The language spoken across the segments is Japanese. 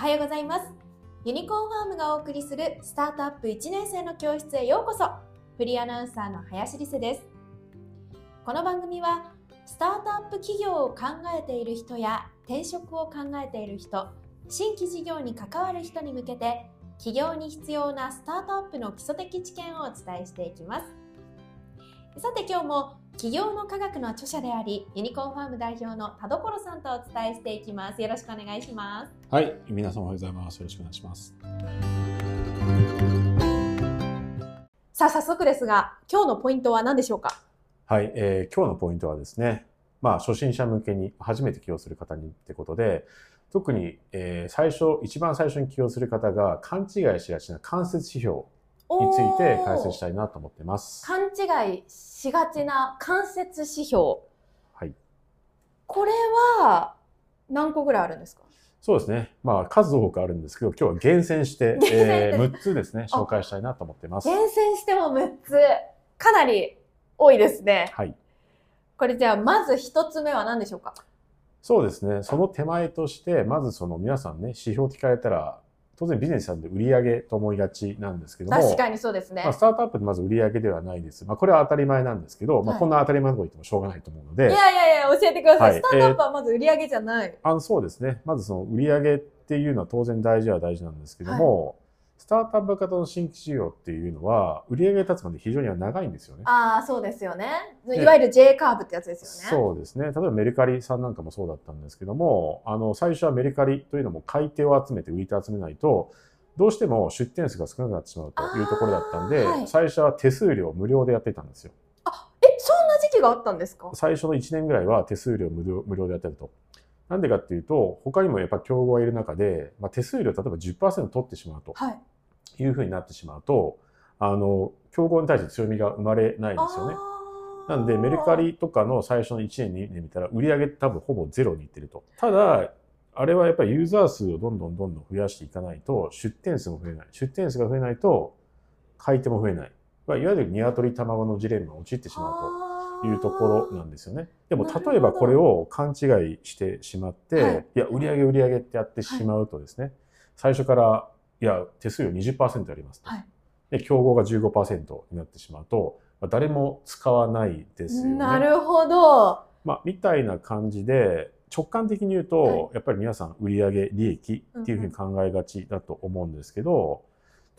はようございます。ユニコーンファームがお送りするスタートアップ1年生の教室へようこそ。フリーアナウンサーの林理瀬です。この番組はスタートアップ企業を考えている人や転職を考えている人新規事業に関わる人に向けて企業に必要なスタートアップの基礎的知見をお伝えしていきます。さて今日も企業の科学の著者でありユニコーンファーム代表の田所さんとお伝えしていきます。よろしくお願いします。はい皆さんおはようございます。よろしくお願いします。さあ早速ですが今日のポイントは何でしょうか？はい、えー、今日のポイントはですねまあ初心者向けに初めて起用する方にってことで特に、えー、最初一番最初に起用する方が勘違いしがちな間接指標について解説したいなと思ってます。勘違いしがちな間接指標。はい。これは何個ぐらいあるんですか？そうですね。まあ数多くあるんですけど、今日は厳選して、えー、6つですね、紹介したいなと思ってます。厳選しても6つ。かなり多いですね。はい。これじゃあまず1つ目は何でしょうか？そうですね。その手前として、まずその皆さんね、指標聞かれたら、当然ビジネスなんで売上と思いがちなんですけども、確かにそうですね。まあ、スタートアップでまず売上ではないです。まあ、これは当たり前なんですけど、まあ、はいこんな当たり前のこと言ってもしょうがないと思うので、いやいやいや、教えてください。はいスタートアップはまず売り上げじゃない。あのそうですね。まずその売上っていうのは当然大事は大事なんですけども、スタートアップ型の新規事業っていうのは、売上立つまで非常には長いんですよね。ああ、そうですよね。でいわゆる J カーブってやつですよね。そうですね。例えばメルカリさんなんかもそうだったんですけども、あの、最初はメルカリというのも買い手を集めて売り手を集めないと、どうしても出店数が少なくなってしまうというところだったんで、はい最初は手数料無料でやっていたんですよ。え、そんな時期があったんですか最初の1年ぐらいは手数料無料無料でやってると。なんでかっていうと、他にもやっぱ競合がいる中で、まあ、手数料例えば10%取ってしまうとはい。いうふうになってしまうと、あの、競合に対して強みが生まれないんですよね。なんで、メルカリとかの最初の1年、2年見たら、売り上げ多分ほぼゼロにいってると。ただ、あれはやっぱりユーザー数をどんどんどんどん増やしていかないと、出店数も増えない。出店数が増えないと、買い手も増えない。まあいわゆる鶏卵のジレンマに陥ってしまうと。いうところなんですよね。でも例えばこれを勘違いしてしまって、はい。い、や、売上売上ってやってしまうとですね、最初から、いや、手数料20%ありますと、はい。で、競合が15%になってしまうと、まあ誰も使わないですよね。なるほど。まあ、みたいな感じで、直感的に言うと、はい。やっぱり皆さん売上利益っていうふうに考えがちだと思うんですけど、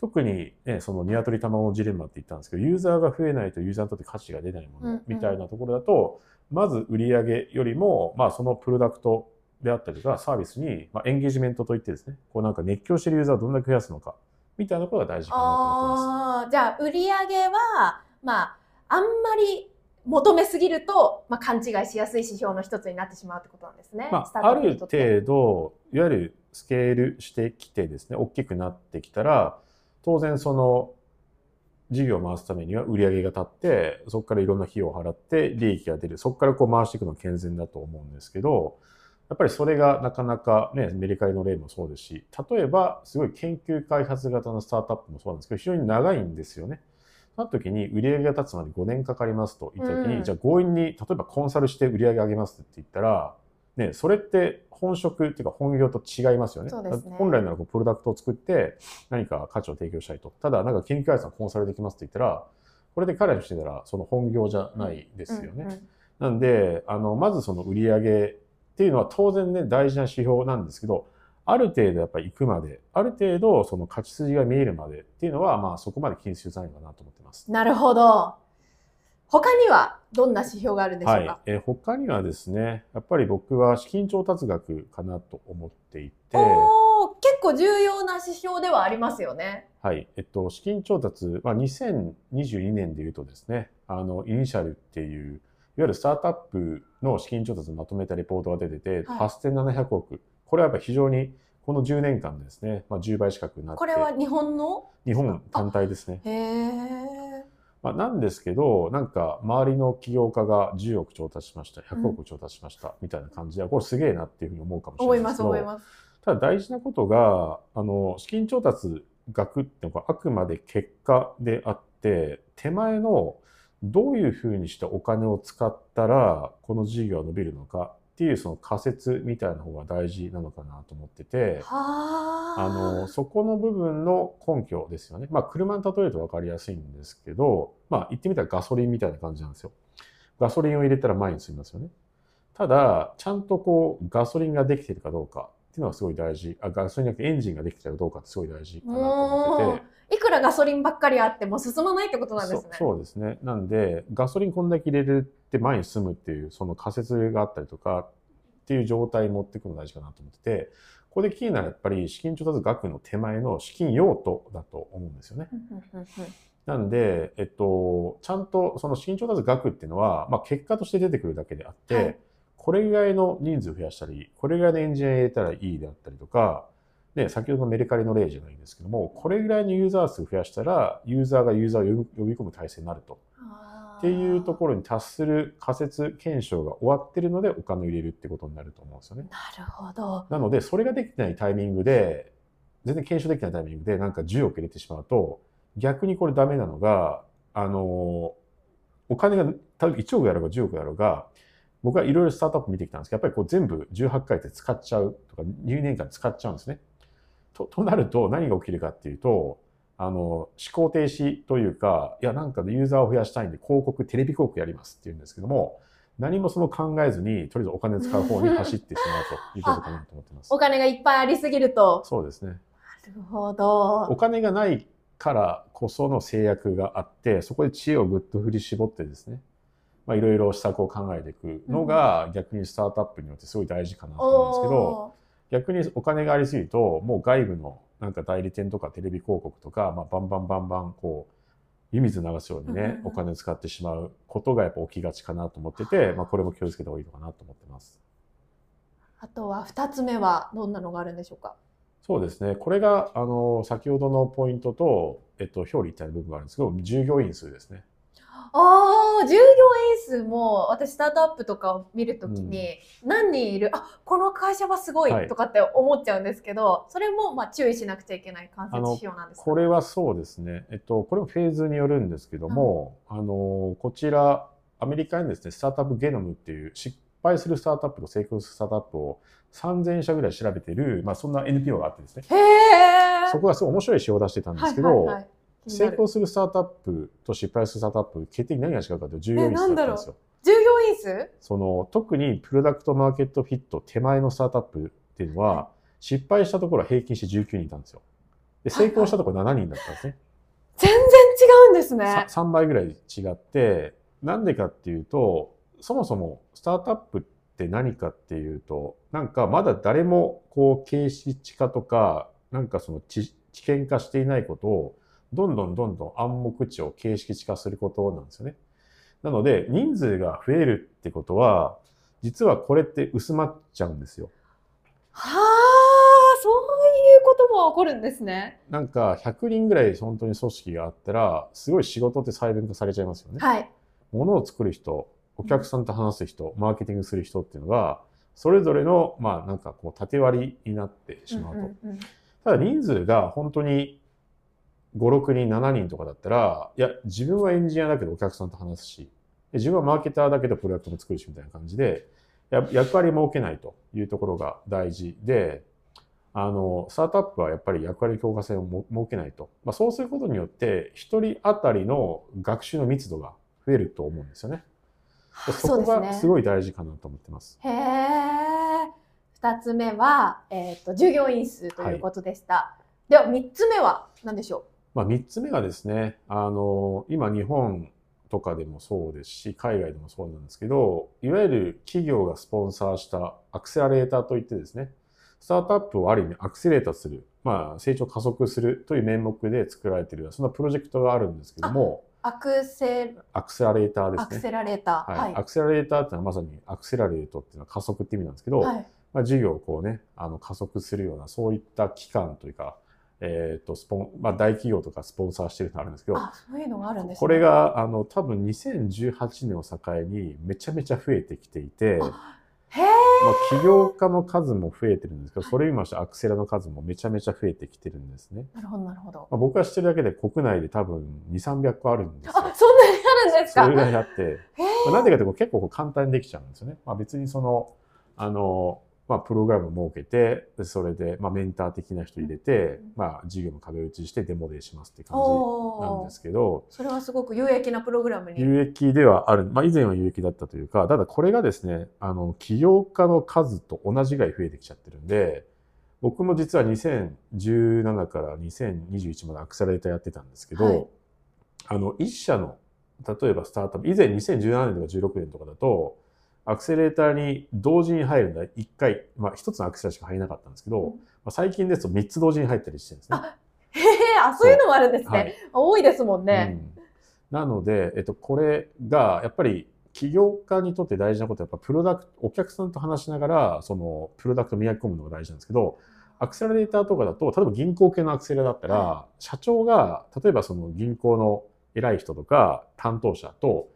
特にね、その鶏卵のジレンマって言ったんですけど、ユーザーが増えないとユーザーにとって価値が出ないもうんうんのみたいなところだと、まず売上よりも、まあそのプロダクトであったりとかサービスに、まあ、エンゲージメントといってですね、こうなんか熱狂してるユーザーをどんだけ増やすのか、みたいなことが大事かなと思ってます。じゃあ売り上げは、まあ、あんまり求めすぎると、まあ、勘違いしやすい指標の一つになってしまうってことなんですね。まあ、ある程度、いわゆるスケールしてきてですね、大きくなってきたら、当然その事業を回すためには売り上げが立って、そこからいろんな費用を払って利益が出る。そこからこう回していくのが健全だと思うんですけど、やっぱりそれがなかなかね、メリカリの例もそうですし、例えばすごい研究開発型のスタートアップもそうなんですけど、非常に長いんですよね。その時に売り上げが立つまで5年かかりますと言った時に、うんじゃあ強引に、例えばコンサルして売り上げ上げますって言ったら、ね、それって本職っていうか本業と違いますよね。ね本来ならこうプロダクトを作って何か価値を提供したいと。ただ、なんか研究開発のコンサルできますって言ったら、これで彼らとしてたらその本業じゃないですよね。うんうんなんで、あの、まずその売り上げっていうのは当然ね、大事な指標なんですけど、ある程度やっぱり行くまで、ある程度その勝ち筋が見えるまでっていうのは、まあそこまで気にする必要ないかなと思ってます。なるほど。他にはどんな指標があるんでしょうはいか、。えー他にはですね、やっぱり僕は資金調達額かなと思っていて、おー結構重要な指標ではありますよね。はい。えっと、資金調達、まあ、2022年で言うとですね、あの、イニシャルっていう、いわゆるスタートアップの資金調達をまとめたレポートが出てて、はい8700億。これはやっぱ非常に、この10年間でですね、まあ、10倍近くなって、これは日本の？日本単体ですね。へえ。まあ、なんですけど、なんか、周りの起業家が10億調達しました、100億調達しました、みたいな感じで、これすげえなっていうふうに思うかもしれないですけど、す思います。ただ大事なことが、あの、資金調達額ってのはあくまで結果であって、手前のどういうふうにしてお金を使ったら、この事業は伸びるのかっっていうその仮説みたいな方が大事なのかなと思ってて、はあの、そこの部分の根拠ですよね。まあ、車に例えると分かりやすいんですけど、まあ、言ってみたらガソリンみたいな感じなんですよ。ガソリンを入れたら前に進みますよね。ただ、ちゃんとこう、ガソリンができているかどうかっていうのはすごい大事。あ、ガソリンじゃなくてエンジンができているかどうかってすごい大事かなと思ってもて。ういくらガソリンばっかりあっても進まないってことなんですね。そうですね。なんで、ガソリンこんだけ入れるって前に進むっていう、その仮説があったりとかっていう状態に持っていくのが大事かなと思ってて、ここでキーなのはやっぱり資金調達額の手前の資金用途だと思うんですよね。なんで、えっと、ちゃんとその資金調達額っていうのは、まあ結果として出てくるだけであって、はいこれぐらいの人数増やしたり、これぐらいのエンジニア入れたらいいであったりとか、で、先ほどのメルカリの例じゃないんですけども、これぐらいのユーザー数増やしたら、ユーザーがユーザーを呼び込む体制になると。っていうところに達する仮説検証が終わってるのでお金を入れるってことになると思うんですよね。なるほど。なので、それができてないタイミングで、全然検証できてないタイミングでなんか10億入れてしまうと、逆にこれダメなのが、あの、お金が、例えば1億やろうが10億やろうが、僕はいろいろスタートアップ見てきたんですけど、やっぱりこう全部18回って使っちゃうとか、2年間使っちゃうんですね。と、となると何が起きるかっていうと、あの、思考停止というか、いや、なんかユーザーを増やしたいんで広告、テレビ広告やりますって言うんですけども、何もその考えずに、とりあえずお金使う方に走ってしまうということかなと思ってます お。金がいっぱいありすぎると。そうですね。なるほどお。金がないからこその制約があって、そこで知恵をぐっと振り絞ってですね、まあ、いろいろ施策を考えていくのが逆にスタートアップによってすごい大事かなと思うんですけど、お逆にお金がありすぎると、もう外部のなんか代理店とかテレビ広告とか、まあ、バンバンバンバンこう、湯水流すようにねお金使ってしまうことがやっぱ起きがちかなと思ってて、まあ、これも気をつけた方がいいのかなと思ってます。ーあとは二つ目はどんなのがあるんでしょうか？そうですね。これが、あの、先ほどのポイントと、えっと、表裏一体の部分があるんですけど、従業員数ですね。ああ、従業員数も私スタートアップとかを見るときに何人いる、あこの会社はすごはい。いとかって思っちゃうんですけど、それもまあ注意しなくちゃいけない間接指標なんですか？これはそうですね。えっと、これもフェーズによるんですけども、あの、こちら、アメリカにですね、スタートアップゲノムっていう失敗するスタートアップと成功するスタートアップを3000社ぐらい調べてる、まあそんな NPO があってですね、へえ。そこがすごい面白い仕様を出してたんですけど、はいはいはい成功するスタートアップと失敗するスタートアップ、決定何が違うかというと従業員数だったんですよ。従業員数？その特にプロダクトマーケットフィット手前のスタートアップっていうのは、失敗したところは平均して19人いたんですよ。で、成功したところ7人だったんですね。全然違うんですね。さ3倍ぐらい違って、なんでかっていうと、そもそもスタートアップって何かっていうと、なんかまだ誰もこう形式化とか、なんかその知知見化していないことを、どんどんどんどん暗黙知を形式化することなんですよね。なので、人数が増えるってことは、実はこれって薄まっちゃうんですよ。はあ、そういうことも起こるんですね。なんか100人ぐらい本当に組織があったら、すごい仕事って細分化されちゃいますよね。はい。物を作る人、お客さんと話す人、マーケティングする人っていうのが、それぞれの、まあなんかこう縦割りになってしまうと。うんうんうんただ人数が本当に5、6人、7人とかだったら、いや、自分はエンジニアだけどお客さんと話すし、で自分はマーケターだけどプロダクトも作るしみたいな感じで、や役割を設けないというところが大事で、あの、スタートアップはやっぱり役割強化性をも設けないと。まあ、そうすることによって、一人当たりの学習の密度が増えると思うんですよね。でそこがすい。ごい大事かなと思ってます。へえ。二つ目は、えっ、と、従業員数ということでした。では、三つ目は何でしょまあ、3つ目がですね、あの、今日本とかでもそうですし、海外でもそうなんですけど、いわゆる企業がスポンサーしたアクセラレーターといってですね、スタートアップをある意味アクセレーターする、まあ、成長加速するという名目で作られている、そんなプロジェクトがあるんですけども、うアクセ、アクセラレーターですね。アクセラレーター。はいはい。アクセラレーターってのはまさにアクセラレートっていうのは加速って意味なんですけど、はい。まあ、事業をこうね、あの加速するような、そういった機関というか、えっ、と、スポン、まあ、大企業とかスポンサーしてるのあるんですけど、あ、そういうのがあるんですね。これが、あの、多分2018年を境にめちゃめちゃ増えてきていて、まあ。起業家の数も増えてるんですけど、それにましてアクセラの数もめちゃめちゃ増えてきてるんですね。なるほど、なるほど。まあ、僕が知ってるだけで国内で多分2、300個あるんですよ。あ、そんなにあるんですかそれぐらいあって。まあ、なんでかというと結構こう簡単にできちゃうんですよね。まあ、別にその、あの、まあ、プログラムを設けて、でそれで、まあ、メンター的な人入れて、まあ、授業も壁打ちしてデモデーしますって感じなんですけど、それはすごく有益なプログラムに。有益ではある、まあ、以前は有益だったというか、ただこれがですね、あの、起業家の数と同じぐらい増えてきちゃってるんで、僕も実は2017から2021までアクセラレーターやってたんですけど、はい。あの、一社の、例えばスタートアップ、以前2017年とか16年とかだと、アクセレーターに同時に入るのは1回、まあ1つのアクセラしか入れなかったんですけど、うん。まあ、最近ですと3つ同時に入ったりしてるんですね。へえ、あ、そういうのもあるんですね。はい多いですもんね。うん。なので、えっと、これが、やっぱり、起業家にとって大事なことは、やっぱプロダクト、お客さんと話しながら、その、プロダクトを磨き込むのが大事なんですけど、アクセラレーターとかだと、例えば銀行系のアクセラだったら、社長が、例えばその銀行の偉い人とか担当者と、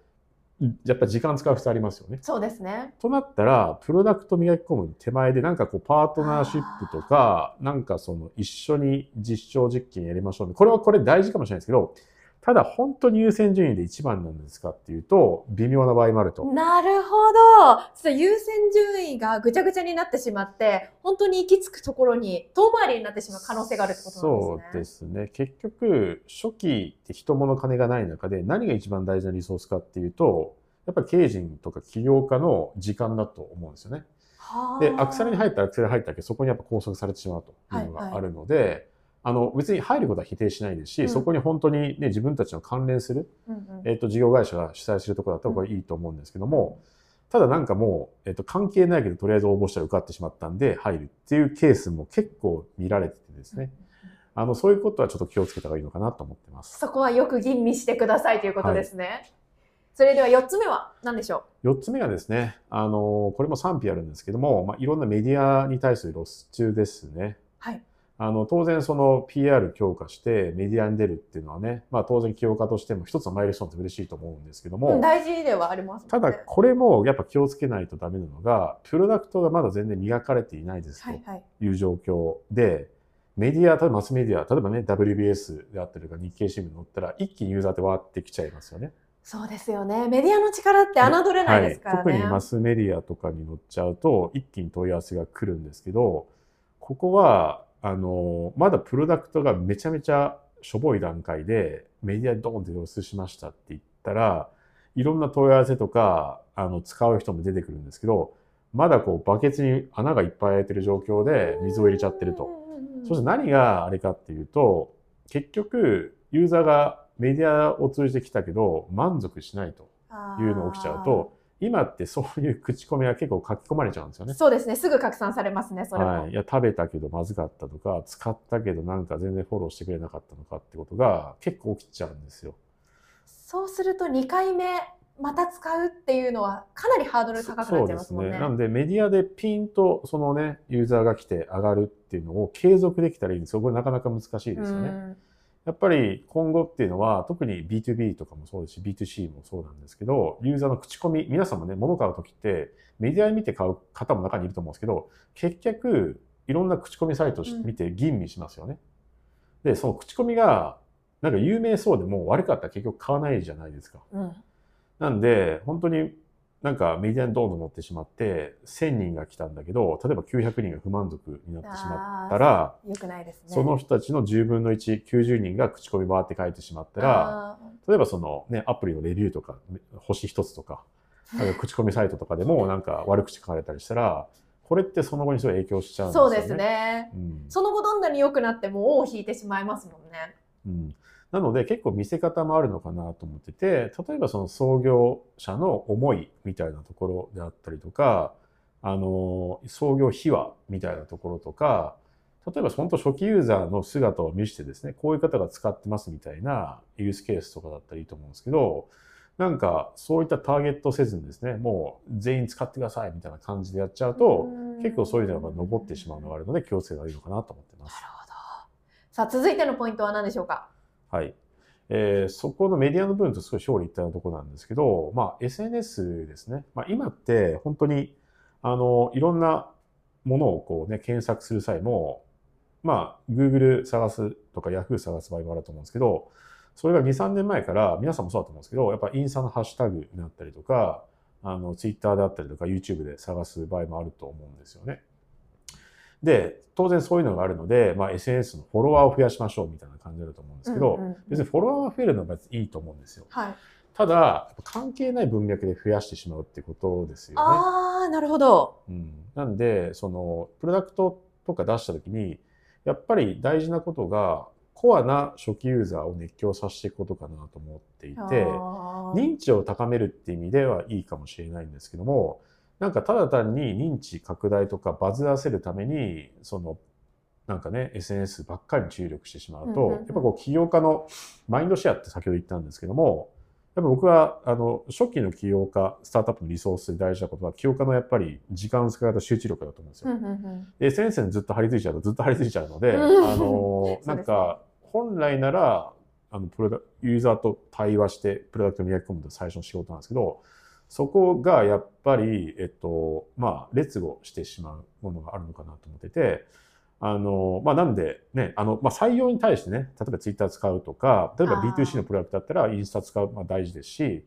やっぱり時間使う必要ありますよね。そうですね。となったら、プロダクト磨き込む手前で、なんかこう、パートナーシップとか、なんかその、一緒に実証実験やりましょうね。これはこれ大事かもしれないですけど、ただ本当に優先順位で一番なんですかっていうと、微妙な場合もあると。なるほど。ちょっと優先順位がぐちゃぐちゃになってしまって、本当に行き着くところに遠回りになってしまう可能性があるってことそうなんでですすね。結局、初期って人物金がない中で何が一番大事なリソースかっていうと、やっぱり経営陣とか起業家の時間だと思うんですよね。で、アクセラに入ったらアクセラに入ったけど、そこにやっぱ拘束されてしまうというのがあるので、あの、別に入ることは否定しないですし、うんそこに本当にね、自分たちの関連する、うんうんえっ、と、事業会社が主催するところだったらこれいいと思うんですけども、ただなんかもう、えっ、と、関係ないけど、とりあえず応募したら受かってしまったんで、入るっていうケースも結構見られててですね、あの、そういうことはちょっと気をつけた方がいいのかなと思ってます。そこはよく吟味してくださいということですね。それでは4つ目は何でしょ4つ目がですね、あの、これも賛否あるんですけども、まあ、いろんなメディアに対する露出ですね。はい。あの、当然その PR 強化してメディアに出るっていうのはね、まあ当然起業家としても一つのマイルストーンって嬉しいと思うんですけどう、も、うん大事ではありますね。ただこれもやっぱ気をつけないとダメなのが、プロダクトがまだ全然磨かれていないですはいはい。という状況で、メディア、例えばマスメディア、例えばね、WBS であったりとか日経新聞に載ったら一気にユーザーってわーってきちゃいますよね。そうですよね。メディアの力って侮れないですからね。はい、特にマスメディアとかに載っちゃうと一気に問い合わせが来るんですけどここはあのまだプロダクトがめちゃめちゃしょぼい段階でメディアにドーンって露出しましたって言ったらいろんな問い合わせとかあの使う人も出てくるんですけどまだこうバケツに穴がいっぱい開いてる状況で水を入れちゃってると。そして何があれかっていうと結局ユーザーがメディアを通じてきたけど満足しないと。いうのが起きちゃうと、今ってそういう口コミが結構書き込まれちゃうんですよね。そうですね。すぐ拡散されますね、それも。はい。いや、食べたけどまずかったとか、使ったけどなんか全然フォローしてくれなかったのかってことが結構起きちゃうんですよ。そうすると2回目また使うっていうのはかなりハードル高くなっちゃいますもんね。そうですね。なんでメディアでピンとそのね、ユーザーが来て上がるっていうのを継続できたらいいんですよ。これなかなか難しいですよね。うんやっぱり今後っていうのは、特に B2B とかもそうですし、B2C もそうなんですけど、ユーザーの口コミ、皆さんもね、物買うときって、メディア見て買う方も中にいると思うんですけど、結局、いろんな口コミサイトうん見て吟味しますよね。で、その口コミが、なんか有名そうでも悪かったら結局買わないじゃないですか。うんなんで、本当になんかメディアにどんどん乗ってしまって、1000人が来たんだけど、例えば900人が不満足になってしまったら、よくないですね。その人たちの10分の1、90人が口コミバーって書いてしまったら、あ例えばそのね、アプリのレビューとか、星一つとか、口コミサイトとかでも なんか悪口書かれたりしたら、これってその後にすごい影響しちゃうんですよね。ーそうですね。うん。その後どんなに良くなっても尾を引いてしまいますもんね。うん。なので結構見せ方もあるのかなと思ってて、例えばその創業者の思いみたいなところであったりとか、あの、創業秘話みたいなところとか、例えば本当初期ユーザーの姿を見せてですね、こういう方が使ってますみたいなユースケースとかだったらいいと思うんですけど、なんかそういったターゲットせずにですね、もう全員使ってくださいみたいな感じでやっちゃうと、結構そういうのが残ってしまうのがあるので気をつけた方がいいのかなと思ってます。なるほど。さあ続いてのポイントは何でしょうか？はい。えーそこのメディアの部分と少し表裏一体のところなんですけど、まあ SNS ですね。まあ今って本当に、あの、いろんなものをこうね、検索する際も、まあ Google 探すとか Yahoo 探す場合もあると思うんですけど、それが2、3年前から皆さんもそうだと思うんですけど、やっぱインスタのハッシュタグになったりとか、ああの、ツイッターであったりとか YouTube で探す場合もあると思うんですよね。で、当然そういうのがあるので、まあ、SNS のフォロワーを増やしましょうみたいな感じだと思うんですけど、うんうんうん別にフォロワーが増えるのは別にいいと思うんですよ。はい。ただ、関係ない文脈で増やしてしまうってことですよね。ああ、なるほど。うん、なんで、その、プロダクトとか出したときに、やっぱり大事なことが、コアな初期ユーザーを熱狂させていくことかなと思っていて、認知を高めるって意味ではいいかもしれないんですけども、なんかただ単に認知拡大とかバズらせるために、その、なんかね、SNS ばっかりに注力してしまうと、うんうんうん。やっぱこう起業家のマインドシェアって先ほど言ったんですけども、やっぱ僕は、あの、初期の起業家、スタートアップのリソースで大事なことは、起業家のやっぱり時間の使い方、集中力だと思うんですよ。うんうんうん。で SNS にずっと張り付いちゃうとずっと張り付いちゃうので、うんあの、なんか、本来なら、あの、プロダユーザーと対話して、プロダクトを磨き込むと最初の仕事なんですけど、そこがやっぱり、えっと、まあ、劣後してしまうものがあるのかなと思ってて、あの、まあ、なんでね、あの、まあ、採用に対してね、例えばツイッター使うとか、例えばあー。B2C のプロダクトだったらインスタ使う、まあ、大事ですし、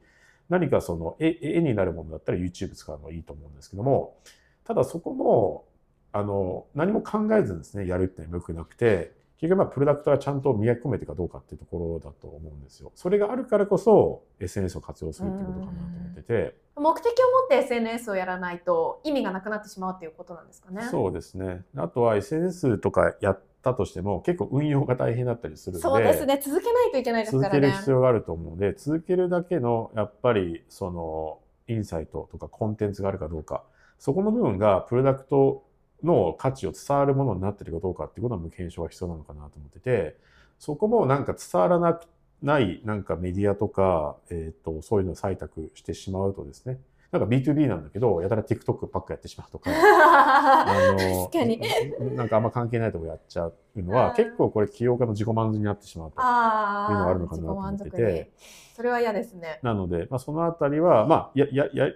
何かその絵絵になるものだったら YouTube 使うのがいいと思うんですけども、ただそこも、あの、何も考えずにですね、やるっていうのは良くなくて、結局まあ、プロダクトがちゃんと磨き込めてるかどうかっていうところだと思うんですよ。それがあるからこそ、SNS を活用するってことかなと思ってて、目的を持って SNS をやらないと意味がなくなってしまうっていうことなんですかね。そうですね。あとは SNS とかやったとしても、結構運用が大変だったりするので、そうですね。続けないといけないですからね。続ける必要があると思うので、続けるだけの、やっぱり、その、インサイトとかコンテンツがあるかどうか、そこの部分がプロダクトの価値を伝わるものになってるかどうかっていうことの検証が必要なのかなと思ってて、そこもなんか伝わらなくない、なんかメディアとか、えっ、と、そういうのを採択してしまうとですね、なんか B2B なんだけど、やたら TikTok ばっかやってしまうとか、あの確かに。なんかあんま関係ないとこやっちゃうのは、うん結構これ起業家の自己満足になってしまうと。あいうのがああ、るのかなと思っててそれは嫌ですね。なので、まあ、そのあたりは、まあ、や、や、や、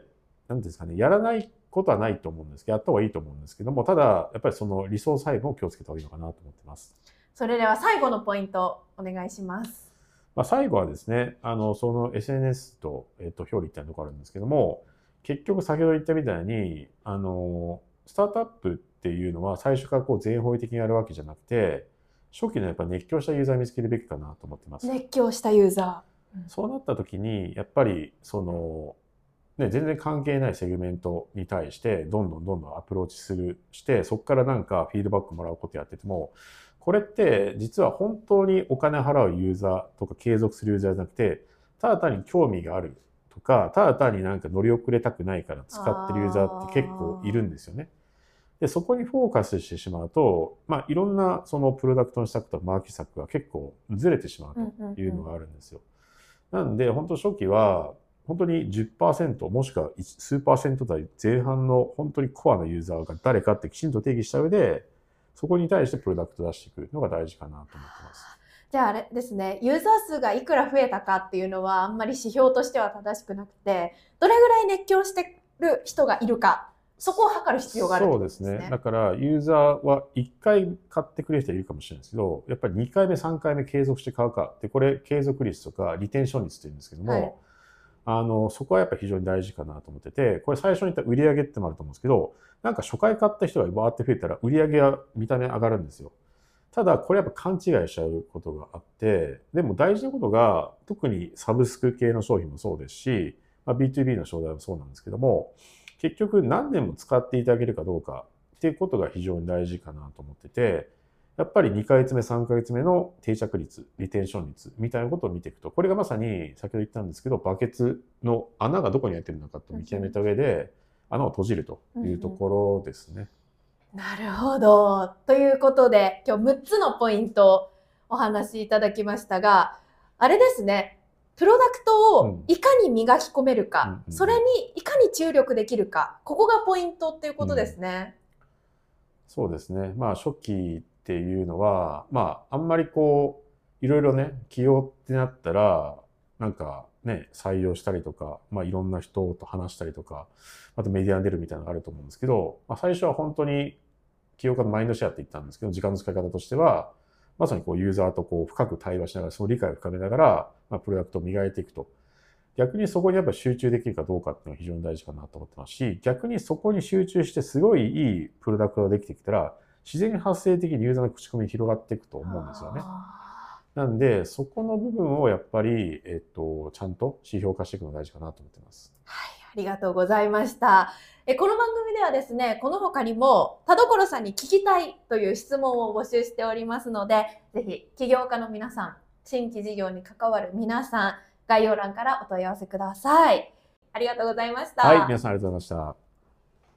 なんですかね、やらないことはないと思うんですけど、やった方がいいと思うんですけども、ただ、やっぱりその理想細部を気をつけた方がいいのかなと思ってます。それでは最後のポイントお願いします。まあ、最後はですね、あの、その SNS と、えっ、と、表裏一体のところあるんですけども、結局先ほど言ったみたいに、あの、スタートアップっていうのは最初からこう全方位的にやるわけじゃなくて、初期のやっぱ熱狂したユーザーを見つけるべきかなと思ってます。熱狂したユーザそうなった時に、やっぱり、その、ね、全然関係ないセグメントに対して、どんどんどんどんアプローチする、して、そこからなんかフィードバックもらうことやってても、これって実は本当にお金払うユーザーとか継続するユーザーじゃなくて、ただ単に興味があるとか、ただ単になんか乗り遅れたくないから使ってるユーザーって結構いるんですよね。で、そこにフォーカスしてしまうと、まあいろんなそのプロダクトの施策とマーケ策が結構ずれてしまうというのがあるんですよ。なんで、本当初期は、本当に10%もしくは数パーセント台前半の本当にコアなユーザーが誰かってきちんと定義した上で、そこに対してプロダクト出していくのが大事かなと思ってます。じゃああれですね、ユーザー数がいくら増えたかっていうのはあんまり指標としては正しくなくて、どれぐらい熱狂してる人がいるか、そこを測る必要があるってそうですすね。ね。だから、ユーザーは1回買ってくれる人いるかもしれないですけど、やっぱり2回目、3回目継続して買うか。で、これ、継続率とか、リテンション率って言うんですけども、はいあの、そこはやっぱ非常に大事かなと思ってて、これ最初に言った売り上げってもあると思うんですけど、なんか初回買った人がバーって増えたら、売り上げは見た目上がるんですよ。ただ、これやっぱ勘違いしちゃうことがあって、でも大事なことが、特にサブスク系の商品もそうですし、まあ、B2B の商材もそうなんですけども、結局何年も使っていただけるかどうかっていうことが非常に大事かなと思ってて、やっぱり2ヶ月目、3ヶ月目の定着率、リテンション率みたいなことを見ていくと、これがまさに先ほど言ったんですけど、バケツの穴がどこに開いてるのかと見極めた上で、穴を閉じるというところですね。なるほど。ということで、今日6つのポイントをお話しいただきましたが、あれですね、プロダクトをいかに磨き込めるか、うんうんそれにいかに注力できるか、ここがポイントっていうことですね。そうですね。まあ初期っていうのは、まああんまりこう、いろいろね、起用ってなったら、なんかね、採用したりとか、まあいろんな人と話したりとか、あとメディアに出るみたいなのがあると思うんですけど、まあ最初は本当に起業家のマインドシェアって言ったんですけど、時間の使い方としては、まさにこうユーザーとこう深く対話しながら、その理解を深めながら、まあプロダクトを磨いていくと。逆にそこにやっぱ集中できるかどうかっていうのが非常に大事かなと思ってますし、逆にそこに集中してすごいいいプロダクトができてきたら、自然発生的にユーザーの口コミ広がっていくと思うんですよね。なんで、そこの部分をやっぱり、えっと、ちゃんと指標化していくのが大事かなと思ってます。はい、ありがとうございました。えこの番組ではですね、この他にも田所さんに聞きたいという質問を募集しておりますので、ぜひ起業家の皆さん、新規事業に関わる皆さん、概要欄からお問い合わせください。ありがとうございました。はい、皆さんありがとうございました。